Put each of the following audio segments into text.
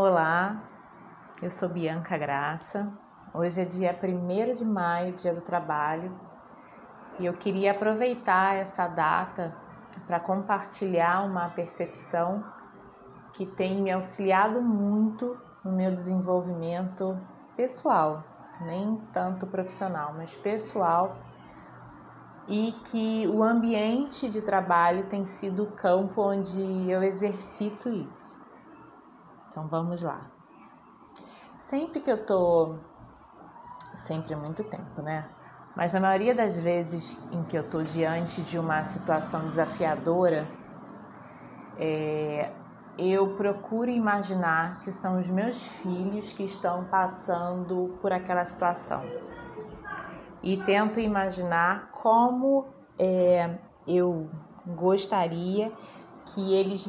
Olá, eu sou Bianca Graça. Hoje é dia 1 de maio, dia do trabalho, e eu queria aproveitar essa data para compartilhar uma percepção que tem me auxiliado muito no meu desenvolvimento pessoal, nem tanto profissional, mas pessoal, e que o ambiente de trabalho tem sido o campo onde eu exercito isso. Então vamos lá. Sempre que eu tô. Sempre é muito tempo, né? Mas a maioria das vezes em que eu tô diante de uma situação desafiadora, é, eu procuro imaginar que são os meus filhos que estão passando por aquela situação. E tento imaginar como é, eu gostaria que eles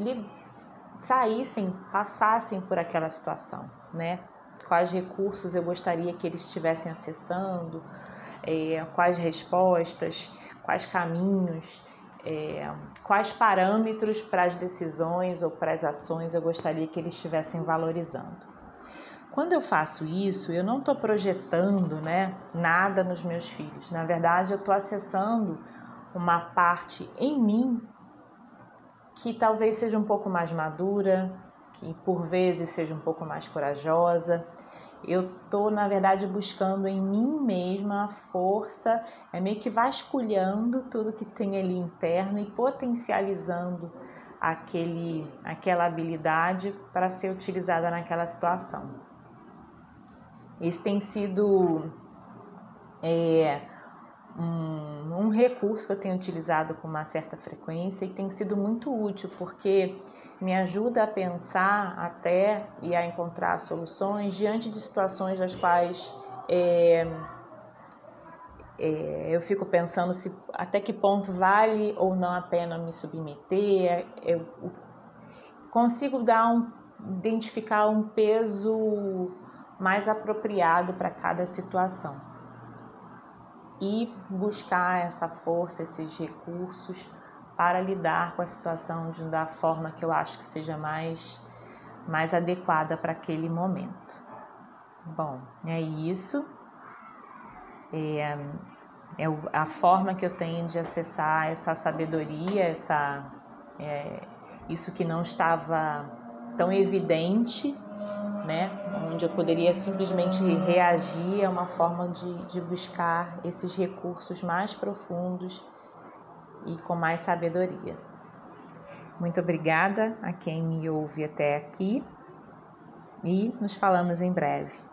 saíssem, passassem por aquela situação, né? Quais recursos eu gostaria que eles estivessem acessando, é, quais respostas, quais caminhos, é, quais parâmetros para as decisões ou para as ações eu gostaria que eles estivessem valorizando. Quando eu faço isso, eu não estou projetando né, nada nos meus filhos. Na verdade, eu estou acessando uma parte em mim que talvez seja um pouco mais madura, que por vezes seja um pouco mais corajosa. Eu tô, na verdade, buscando em mim mesma a força, é meio que vasculhando tudo que tem ali interno e potencializando aquele, aquela habilidade para ser utilizada naquela situação. Esse tem sido é, um, um recurso que eu tenho utilizado com uma certa frequência e tem sido muito útil porque me ajuda a pensar até e a encontrar soluções diante de situações das quais é, é, eu fico pensando se até que ponto vale ou não a pena me submeter. Eu consigo dar um, identificar um peso mais apropriado para cada situação e buscar essa força, esses recursos para lidar com a situação de, da forma que eu acho que seja mais, mais adequada para aquele momento. Bom, é isso. É, é a forma que eu tenho de acessar essa sabedoria, essa, é, isso que não estava tão evidente né? Onde eu poderia simplesmente reagir é uma forma de, de buscar esses recursos mais profundos e com mais sabedoria. Muito obrigada a quem me ouve até aqui e nos falamos em breve.